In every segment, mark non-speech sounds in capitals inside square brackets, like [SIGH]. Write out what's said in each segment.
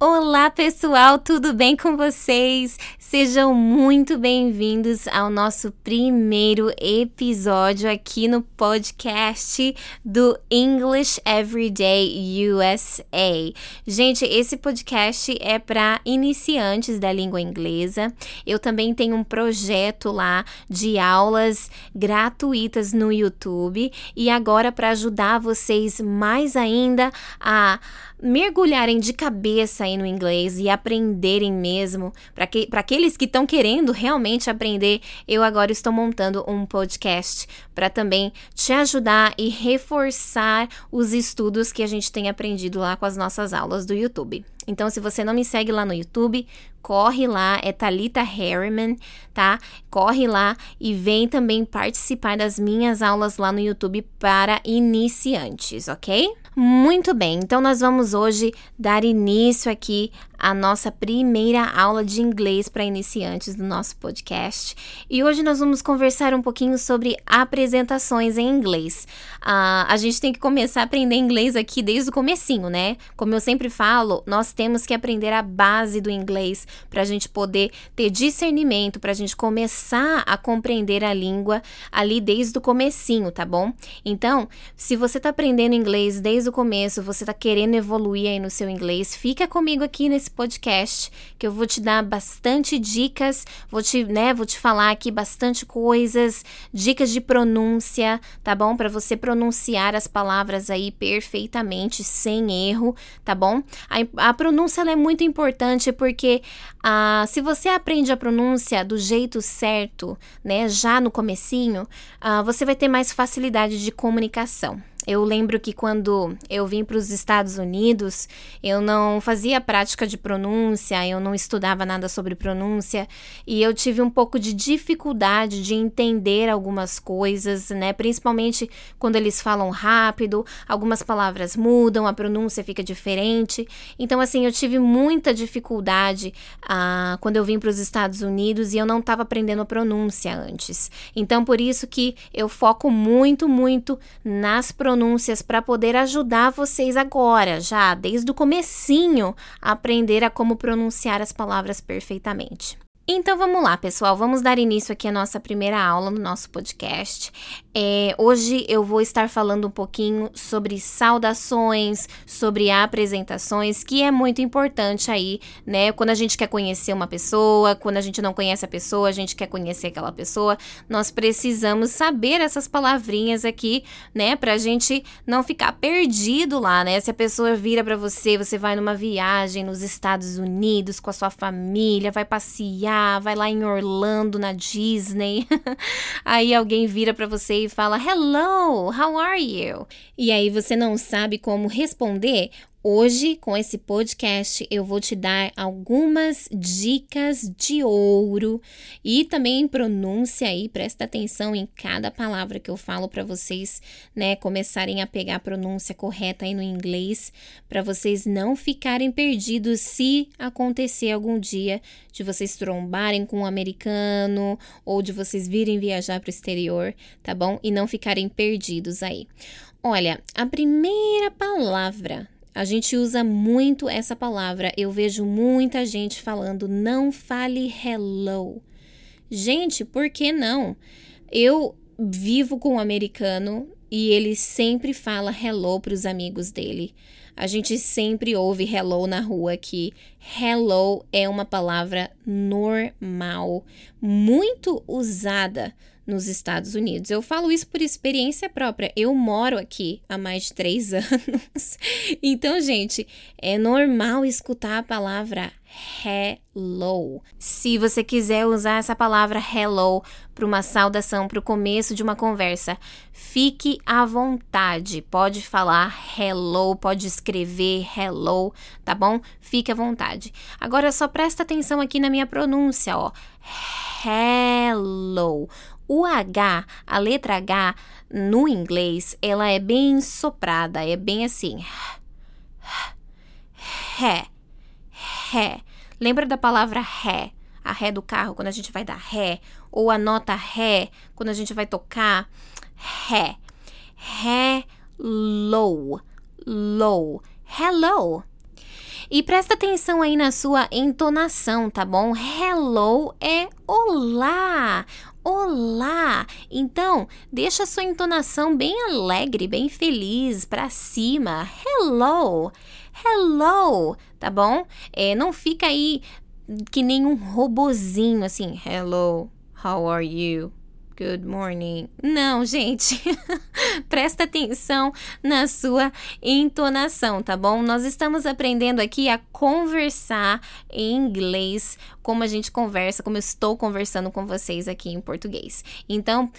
Olá, pessoal, tudo bem com vocês? Sejam muito bem-vindos ao nosso primeiro episódio aqui no podcast do English Everyday USA. Gente, esse podcast é para iniciantes da língua inglesa. Eu também tenho um projeto lá de aulas gratuitas no YouTube e agora para ajudar vocês mais ainda a mergulharem de cabeça aí no inglês e aprenderem mesmo, para que, aqueles que estão querendo realmente aprender, eu agora estou montando um podcast para também te ajudar e reforçar os estudos que a gente tem aprendido lá com as nossas aulas do YouTube. Então, se você não me segue lá no YouTube, corre lá, é Talita Harriman, tá? Corre lá e vem também participar das minhas aulas lá no YouTube para iniciantes, ok? Muito bem, então nós vamos hoje dar início aqui à nossa primeira aula de inglês para iniciantes do nosso podcast. E hoje nós vamos conversar um pouquinho sobre apresentações em inglês. Uh, a gente tem que começar a aprender inglês aqui desde o comecinho, né? Como eu sempre falo, nós temos que aprender a base do inglês para a gente poder ter discernimento, para a gente começar a compreender a língua ali desde o comecinho, tá bom? Então, se você está aprendendo inglês desde o começo, você está querendo evoluir aí no seu inglês, fica comigo aqui nesse podcast que eu vou te dar bastante dicas, vou te, né, vou te falar aqui bastante coisas, dicas de pronúncia, tá bom? Para você pronunciar as palavras aí perfeitamente, sem erro, tá bom? A, a pronúncia é muito importante porque ah, se você aprende a pronúncia do jeito certo, né, já no comecinho, ah, você vai ter mais facilidade de comunicação. Eu lembro que quando eu vim para os Estados Unidos, eu não fazia prática de pronúncia, eu não estudava nada sobre pronúncia e eu tive um pouco de dificuldade de entender algumas coisas, né? Principalmente quando eles falam rápido, algumas palavras mudam, a pronúncia fica diferente. Então, assim, eu tive muita dificuldade ah, quando eu vim para os Estados Unidos e eu não estava aprendendo pronúncia antes. Então, por isso que eu foco muito, muito nas pronúncias pronúncias para poder ajudar vocês agora, já desde o comecinho, a aprender a como pronunciar as palavras perfeitamente. Então vamos lá, pessoal. Vamos dar início aqui à nossa primeira aula no nosso podcast. É, hoje eu vou estar falando um pouquinho sobre saudações, sobre apresentações, que é muito importante aí, né? Quando a gente quer conhecer uma pessoa, quando a gente não conhece a pessoa, a gente quer conhecer aquela pessoa, nós precisamos saber essas palavrinhas aqui, né? Pra gente não ficar perdido lá, né? Se a pessoa vira para você, você vai numa viagem nos Estados Unidos com a sua família, vai passear vai lá em Orlando, na Disney. [LAUGHS] aí alguém vira para você e fala: Hello, how are you? E aí você não sabe como responder. Hoje, com esse podcast, eu vou te dar algumas dicas de ouro e também pronúncia aí, presta atenção em cada palavra que eu falo para vocês, né, começarem a pegar a pronúncia correta aí no inglês, para vocês não ficarem perdidos se acontecer algum dia de vocês trombarem com um americano ou de vocês virem viajar para o exterior, tá bom? E não ficarem perdidos aí. Olha, a primeira palavra a gente usa muito essa palavra. Eu vejo muita gente falando não fale hello. Gente, por que não? Eu vivo com um americano e ele sempre fala hello para os amigos dele. A gente sempre ouve hello na rua aqui. Hello é uma palavra normal, muito usada nos Estados Unidos. Eu falo isso por experiência própria. Eu moro aqui há mais de três [LAUGHS] anos. Então, gente, é normal escutar a palavra hello. Se você quiser usar essa palavra hello para uma saudação, para o começo de uma conversa, fique à vontade. Pode falar hello, pode escrever hello, tá bom? Fique à vontade. Agora só presta atenção aqui na minha pronúncia, ó. Hello. O H, a letra H no inglês, ela é bem soprada, é bem assim. Ré. Ré. Lembra da palavra ré? A ré do carro, quando a gente vai dar ré. Ou a nota ré, quando a gente vai tocar. Ré. Low. Low. Hello. E presta atenção aí na sua entonação, tá bom? Hello é olá. Olá! Então, deixa sua entonação bem alegre, bem feliz, para cima. Hello! Hello! Tá bom? É, não fica aí que nem um robozinho assim. Hello, how are you? Good morning. Não, gente. [LAUGHS] Presta atenção na sua entonação, tá bom? Nós estamos aprendendo aqui a conversar em inglês, como a gente conversa, como eu estou conversando com vocês aqui em português. Então,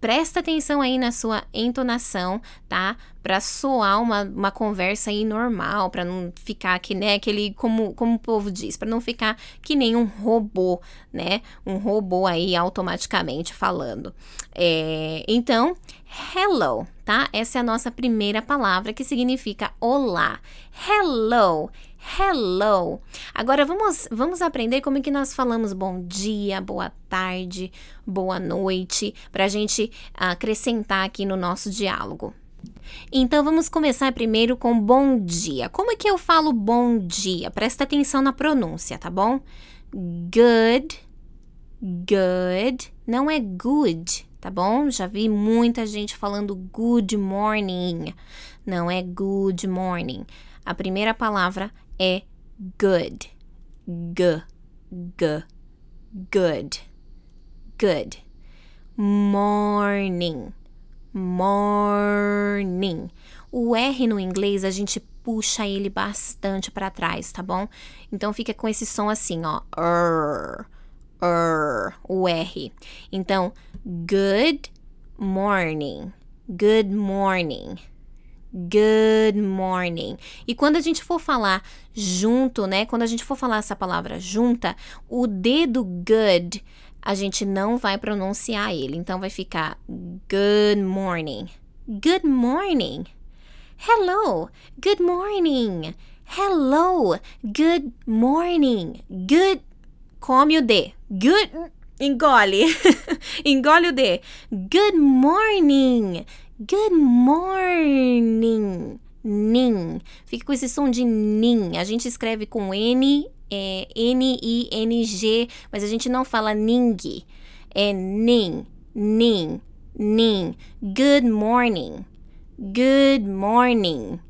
presta atenção aí na sua entonação, tá? Para soar uma, uma conversa aí normal, para não ficar que, né, aquele, como, como o povo diz, para não ficar que nem um robô, né? Um robô aí automaticamente falando. É, então, hello, tá? Essa é a nossa primeira palavra que significa olá. Hello hello. Agora vamos, vamos aprender como é que nós falamos bom dia, boa tarde, boa noite, para a gente acrescentar aqui no nosso diálogo. Então vamos começar primeiro com bom dia. Como é que eu falo bom dia? Presta atenção na pronúncia, tá bom? Good, good, não é good, tá bom? Já vi muita gente falando good morning. Não é good morning. A primeira palavra é good. G, g, good, good. Morning, morning. O R no inglês a gente puxa ele bastante para trás, tá bom? Então fica com esse som assim, ó. R, R, o R. Então, good morning. Good morning. Good morning. E quando a gente for falar junto, né? Quando a gente for falar essa palavra junta, o D do good, a gente não vai pronunciar ele. Então vai ficar good morning. Good morning. Hello. Good morning. Hello. Good morning. Good. Come o D. Good. Engole. [LAUGHS] Engole o D. Good morning. Good morning. Nin. Fica com esse som de nin. A gente escreve com N, é, N-I-N-G, mas a gente não fala ning. É nin, nin, nin. Good morning. Good morning.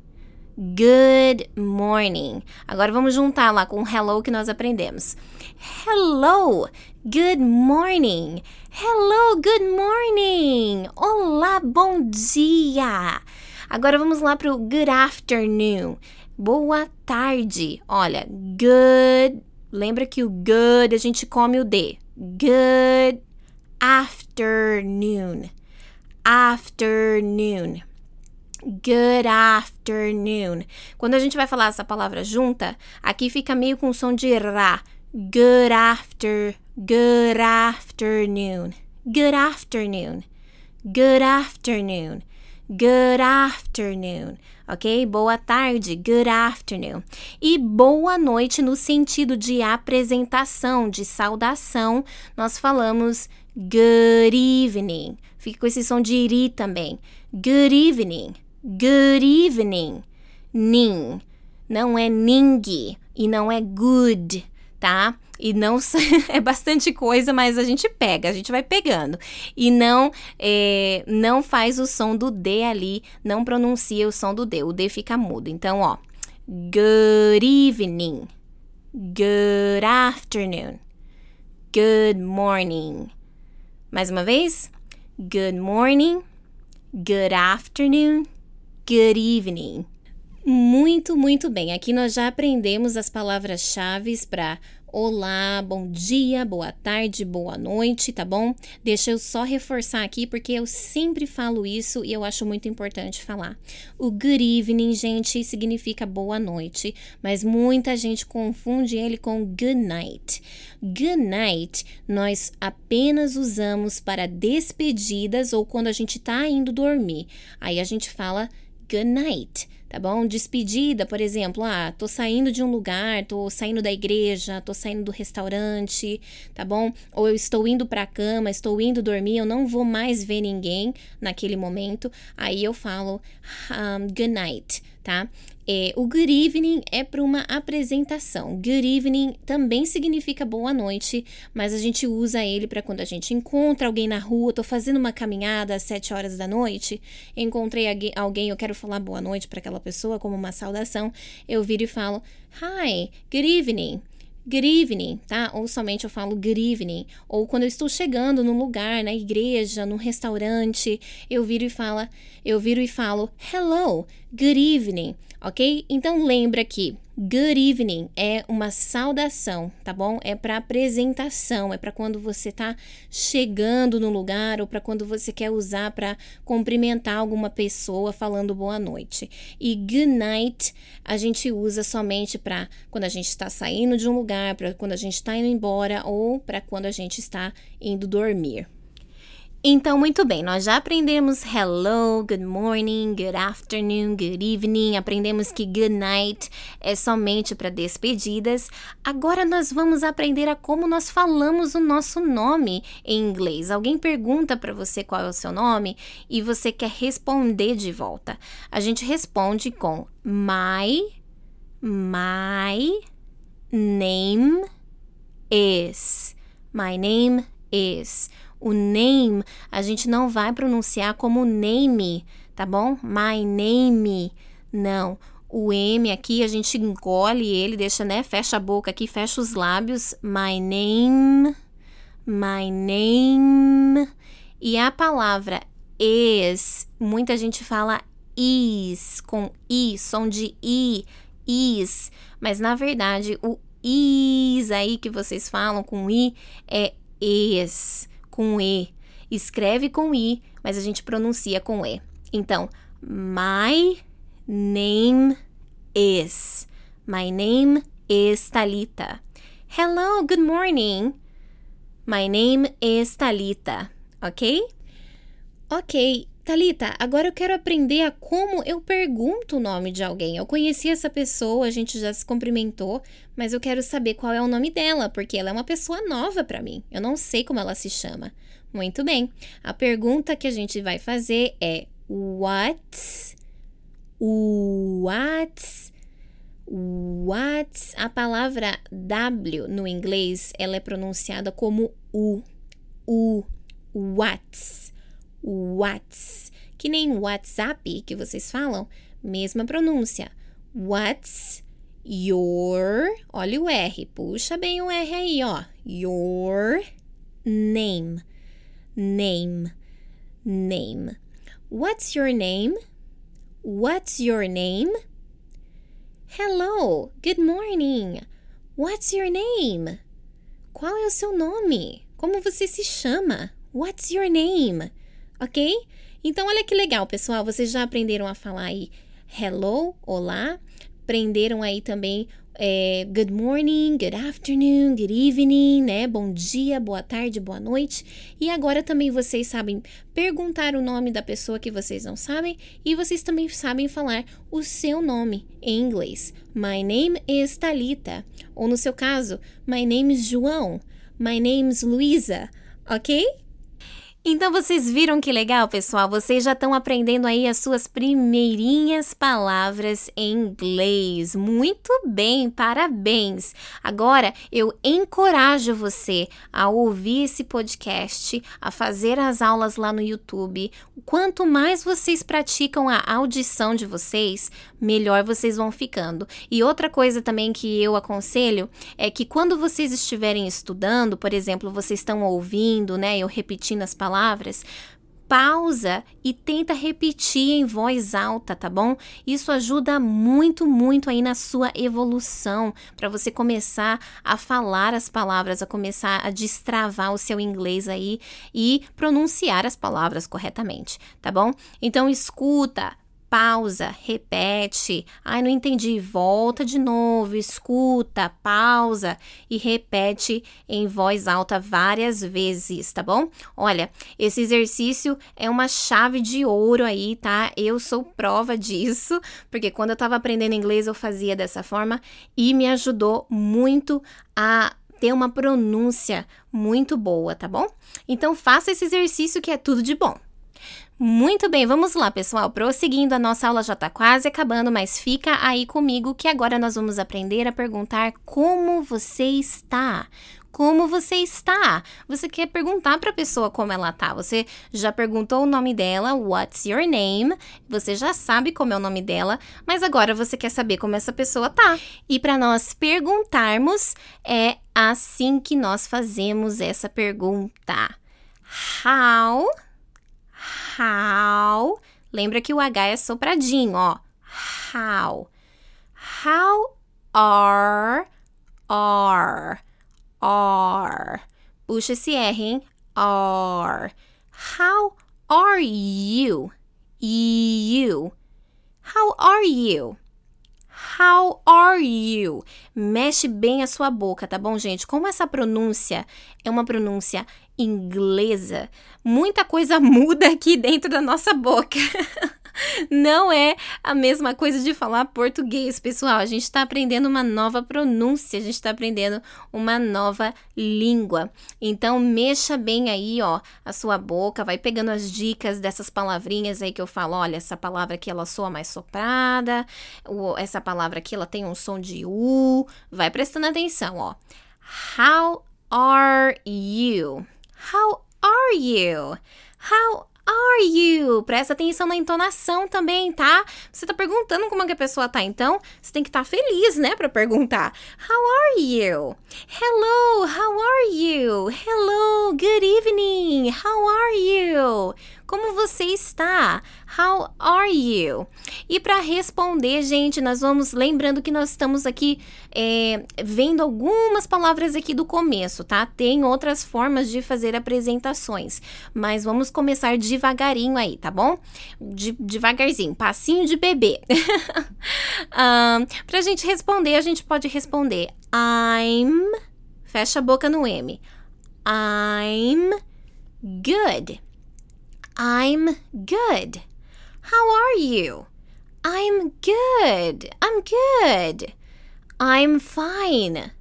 Good morning. Agora vamos juntar lá com o hello que nós aprendemos. Hello, good morning. Hello, good morning. Olá, bom dia. Agora vamos lá para o good afternoon. Boa tarde. Olha, good. Lembra que o good a gente come o D. Good afternoon. Afternoon. Good afternoon. Quando a gente vai falar essa palavra junta, aqui fica meio com som de ra. Good after, good afternoon. Good afternoon. Good afternoon. Good afternoon. Ok? Boa tarde. Good afternoon. E boa noite no sentido de apresentação, de saudação. Nós falamos good evening. Fica com esse som de iri também. Good evening. Good evening. Ning. Não é ning e não é good tá? E não [LAUGHS] é bastante coisa, mas a gente pega, a gente vai pegando. E não é, não faz o som do D ali, não pronuncia o som do D, o D fica mudo. Então, ó, good evening, good afternoon, good morning. Mais uma vez, good morning, good afternoon, good evening. Muito, muito bem. Aqui nós já aprendemos as palavras-chave para olá, bom dia, boa tarde, boa noite, tá bom? Deixa eu só reforçar aqui porque eu sempre falo isso e eu acho muito importante falar. O good evening, gente, significa boa noite, mas muita gente confunde ele com good night. Good night nós apenas usamos para despedidas ou quando a gente tá indo dormir. Aí a gente fala good night tá bom? Despedida, por exemplo, ah, tô saindo de um lugar, tô saindo da igreja, tô saindo do restaurante, tá bom? Ou eu estou indo para a cama, estou indo dormir, eu não vou mais ver ninguém naquele momento, aí eu falo um, good night, tá? É, o good evening é para uma apresentação. Good evening também significa boa noite, mas a gente usa ele para quando a gente encontra alguém na rua. Tô fazendo uma caminhada às 7 horas da noite, encontrei alguém, eu quero falar boa noite para aquela pessoa como uma saudação. Eu viro e falo: Hi, good evening good evening, tá? Ou somente eu falo good evening. Ou quando eu estou chegando num lugar, na igreja, num restaurante, eu viro e falo, eu viro e falo hello, good evening, ok? Então lembra que Good evening é uma saudação, tá bom? É para apresentação, é para quando você tá chegando no lugar ou para quando você quer usar para cumprimentar alguma pessoa falando boa noite. E good night a gente usa somente para quando a gente está saindo de um lugar, para quando a gente está indo embora ou para quando a gente está indo dormir. Então, muito bem, nós já aprendemos hello, good morning, good afternoon, good evening, aprendemos que good night é somente para despedidas. Agora nós vamos aprender a como nós falamos o nosso nome em inglês. Alguém pergunta para você qual é o seu nome e você quer responder de volta. A gente responde com my, my name is. My name is. O name a gente não vai pronunciar como name, tá bom? My name. Não. O M aqui a gente engole ele, deixa, né? Fecha a boca aqui, fecha os lábios. My name. My name. E a palavra is, muita gente fala is, com i, som de i, is. Mas na verdade, o is aí que vocês falam com i é is com E. Escreve com I, mas a gente pronuncia com E. Então, my name is. My name is Talita. Hello, good morning. My name is Talita. Ok? Ok, Talita, agora eu quero aprender a como eu pergunto o nome de alguém. Eu conheci essa pessoa, a gente já se cumprimentou, mas eu quero saber qual é o nome dela, porque ela é uma pessoa nova para mim. Eu não sei como ela se chama. Muito bem. A pergunta que a gente vai fazer é what what what a palavra W no inglês, ela é pronunciada como U. U. What's What's, que nem WhatsApp que vocês falam, mesma pronúncia. What's your, olha o R, puxa bem o R aí, ó. Your name, name, name. What's your name? What's your name? Hello, good morning. What's your name? Qual é o seu nome? Como você se chama? What's your name? Ok? Então, olha que legal, pessoal. Vocês já aprenderam a falar aí hello, olá. Aprenderam aí também é, good morning, good afternoon, good evening, né? Bom dia, boa tarde, boa noite. E agora também vocês sabem perguntar o nome da pessoa que vocês não sabem e vocês também sabem falar o seu nome em inglês. My name is Talita. Ou no seu caso, my name is João. My name is Luisa. Ok? Então vocês viram que legal, pessoal? Vocês já estão aprendendo aí as suas primeirinhas palavras em inglês. Muito bem, parabéns. Agora eu encorajo você a ouvir esse podcast, a fazer as aulas lá no YouTube. Quanto mais vocês praticam a audição de vocês, melhor vocês vão ficando. E outra coisa também que eu aconselho é que quando vocês estiverem estudando, por exemplo, vocês estão ouvindo, né, eu repetindo as palavras palavras, pausa e tenta repetir em voz alta, tá bom? Isso ajuda muito, muito aí na sua evolução, para você começar a falar as palavras, a começar a destravar o seu inglês aí e pronunciar as palavras corretamente, tá bom? Então escuta, pausa, repete. Ai, não entendi. Volta de novo, escuta, pausa e repete em voz alta várias vezes, tá bom? Olha, esse exercício é uma chave de ouro aí, tá? Eu sou prova disso, porque quando eu tava aprendendo inglês eu fazia dessa forma e me ajudou muito a ter uma pronúncia muito boa, tá bom? Então faça esse exercício que é tudo de bom. Muito bem, vamos lá, pessoal. Prosseguindo, a nossa aula já está quase acabando, mas fica aí comigo que agora nós vamos aprender a perguntar como você está. Como você está? Você quer perguntar para a pessoa como ela tá. Você já perguntou o nome dela, what's your name? Você já sabe como é o nome dela, mas agora você quer saber como essa pessoa tá. E para nós perguntarmos, é assim que nós fazemos essa pergunta. How how. Lembra que o H é sopradinho, ó. How. How are, are, are. Puxa esse R, hein? Are. How are you? You. How are you? How are you? Mexe bem a sua boca, tá bom, gente? Como essa pronúncia é uma pronúncia inglesa, muita coisa [LAUGHS] muda aqui dentro da nossa boca. [LAUGHS] Não é a mesma coisa de falar português, pessoal. A gente está aprendendo uma nova pronúncia, a gente está aprendendo uma nova língua. Então, mexa bem aí, ó, a sua boca, vai pegando as dicas dessas palavrinhas aí que eu falo. Olha, essa palavra aqui ela soa mais soprada, essa palavra aqui ela tem um som de U. Vai prestando atenção, ó. How are you? How are you? How are you? Presta atenção na entonação também, tá? Você tá perguntando como é que a pessoa tá, então você tem que estar tá feliz, né, para perguntar. How are you? Hello, how are you? Hello, good evening. How are you? Como você está? How are you? E para responder, gente, nós vamos lembrando que nós estamos aqui é, vendo algumas palavras aqui do começo, tá? Tem outras formas de fazer apresentações, mas vamos começar devagarinho aí, tá bom? De, devagarzinho, passinho de bebê. [LAUGHS] um, pra gente responder, a gente pode responder I'm. Fecha a boca no M. I'm good. I'm good. How are you? I'm good. I'm good. I'm fine.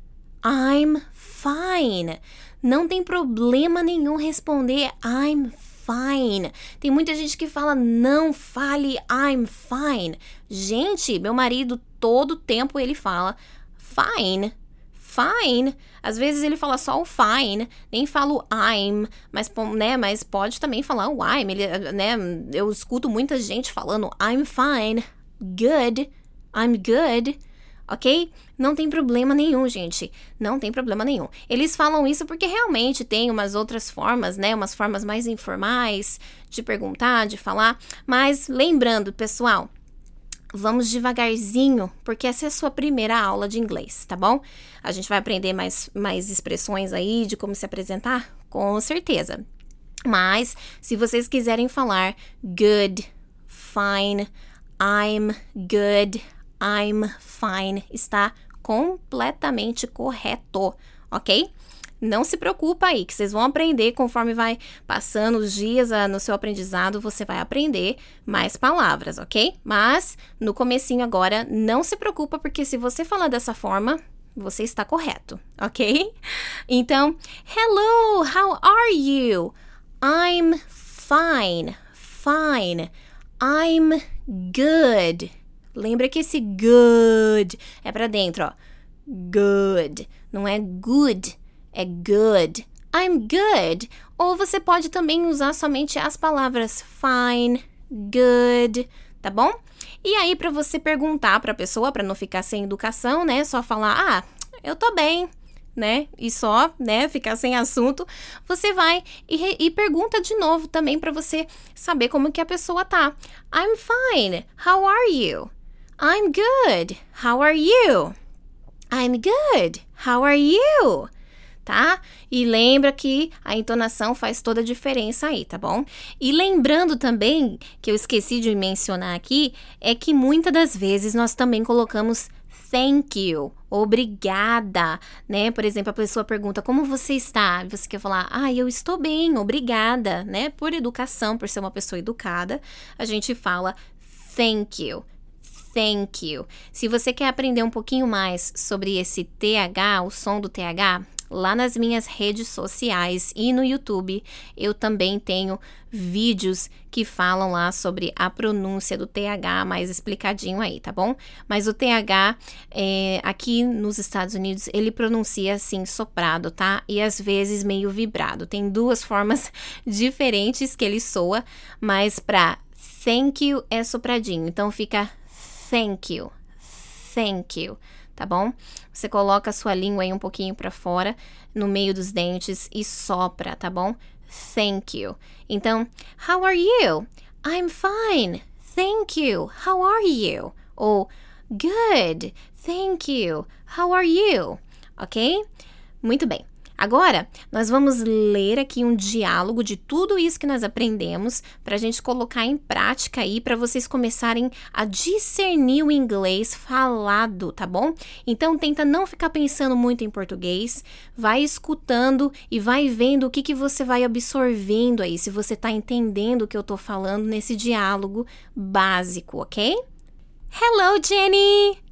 I'm fine. Não tem problema nenhum responder I'm fine. Tem muita gente que fala não fale I'm fine. Gente, meu marido todo tempo ele fala fine fine. Às vezes ele fala só o fine, nem fala o I'm, mas, né, mas pode também falar o I'm. Ele, né, eu escuto muita gente falando I'm fine, good, I'm good, ok? Não tem problema nenhum, gente. Não tem problema nenhum. Eles falam isso porque realmente tem umas outras formas, né? Umas formas mais informais de perguntar, de falar. Mas lembrando, pessoal, Vamos devagarzinho, porque essa é a sua primeira aula de inglês, tá bom? A gente vai aprender mais, mais expressões aí de como se apresentar, com certeza. Mas, se vocês quiserem falar good, fine, I'm good, I'm fine, está completamente correto, ok? Não se preocupa aí, que vocês vão aprender conforme vai passando os dias uh, no seu aprendizado, você vai aprender mais palavras, ok? Mas no comecinho agora, não se preocupa, porque se você falar dessa forma, você está correto, [LAUGHS] ok? Então, hello, how are you? I'm fine, fine. I'm good. Lembra que esse good é para dentro, ó. Good, não é good é good. I'm good. Ou você pode também usar somente as palavras fine, good, tá bom? E aí para você perguntar para a pessoa, para não ficar sem educação, né? Só falar: "Ah, eu tô bem", né? E só, né, ficar sem assunto, você vai e, e pergunta de novo também para você saber como que a pessoa tá. I'm fine. How are you? I'm good. How are you? I'm good. How are you? Tá? E lembra que a entonação faz toda a diferença aí, tá bom? E lembrando também, que eu esqueci de mencionar aqui, é que muitas das vezes nós também colocamos thank you, obrigada, né? Por exemplo, a pessoa pergunta como você está? Você quer falar, ah, eu estou bem, obrigada, né? Por educação, por ser uma pessoa educada, a gente fala thank you. Thank you. Se você quer aprender um pouquinho mais sobre esse TH, o som do TH, lá nas minhas redes sociais e no YouTube eu também tenho vídeos que falam lá sobre a pronúncia do TH mais explicadinho aí, tá bom? Mas o TH é, aqui nos Estados Unidos ele pronuncia assim soprado, tá? E às vezes meio vibrado. Tem duas [LAUGHS] formas diferentes que ele soa, mas para thank you é sopradinho, então fica thank you, thank you tá bom? Você coloca a sua língua aí um pouquinho para fora, no meio dos dentes e sopra, tá bom? Thank you. Então, how are you? I'm fine. Thank you. How are you? Ou good. Thank you. How are you? Ok? Muito bem. Agora, nós vamos ler aqui um diálogo de tudo isso que nós aprendemos para a gente colocar em prática aí, para vocês começarem a discernir o inglês falado, tá bom? Então, tenta não ficar pensando muito em português, vai escutando e vai vendo o que, que você vai absorvendo aí, se você está entendendo o que eu estou falando nesse diálogo básico, ok? Hello, Jenny!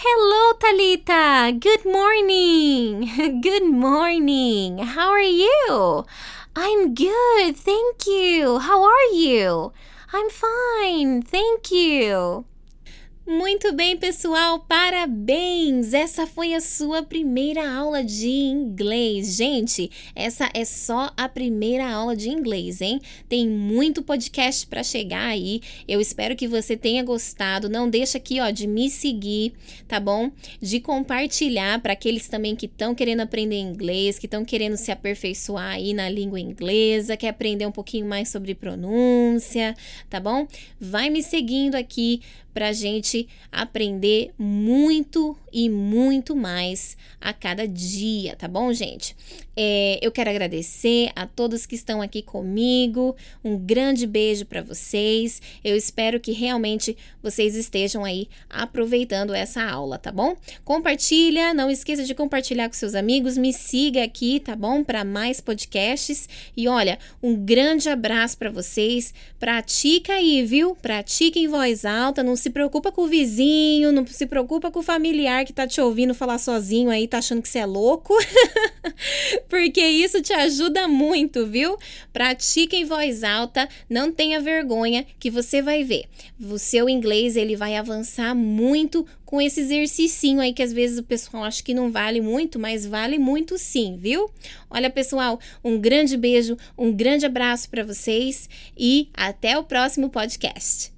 Hello, Talita. Good morning. [LAUGHS] Good morning. How are you? I'm good. Thank you. How are you? I'm fine. Thank you. Muito bem, pessoal, parabéns! Essa foi a sua primeira aula de inglês. Gente, essa é só a primeira aula de inglês, hein? Tem muito podcast para chegar aí. Eu espero que você tenha gostado. Não deixa aqui, ó, de me seguir, tá bom? De compartilhar para aqueles também que estão querendo aprender inglês, que estão querendo se aperfeiçoar aí na língua inglesa, quer aprender um pouquinho mais sobre pronúncia, tá bom? Vai me seguindo aqui para a gente aprender muito e muito mais a cada dia, tá bom, gente? É, eu quero agradecer a todos que estão aqui comigo. Um grande beijo para vocês. Eu espero que realmente vocês estejam aí aproveitando essa aula, tá bom? Compartilha, não esqueça de compartilhar com seus amigos. Me siga aqui, tá bom? Para mais podcasts. E olha, um grande abraço para vocês. Pratica aí, viu? Pratica em voz alta. Não se preocupa com o vizinho, não se preocupa com o familiar que tá te ouvindo falar sozinho aí, tá achando que você é louco. [LAUGHS] porque isso te ajuda muito, viu? Pratique em voz alta, não tenha vergonha, que você vai ver. O seu inglês ele vai avançar muito com esse exercício aí que às vezes o pessoal acha que não vale muito, mas vale muito sim, viu? Olha, pessoal, um grande beijo, um grande abraço para vocês e até o próximo podcast.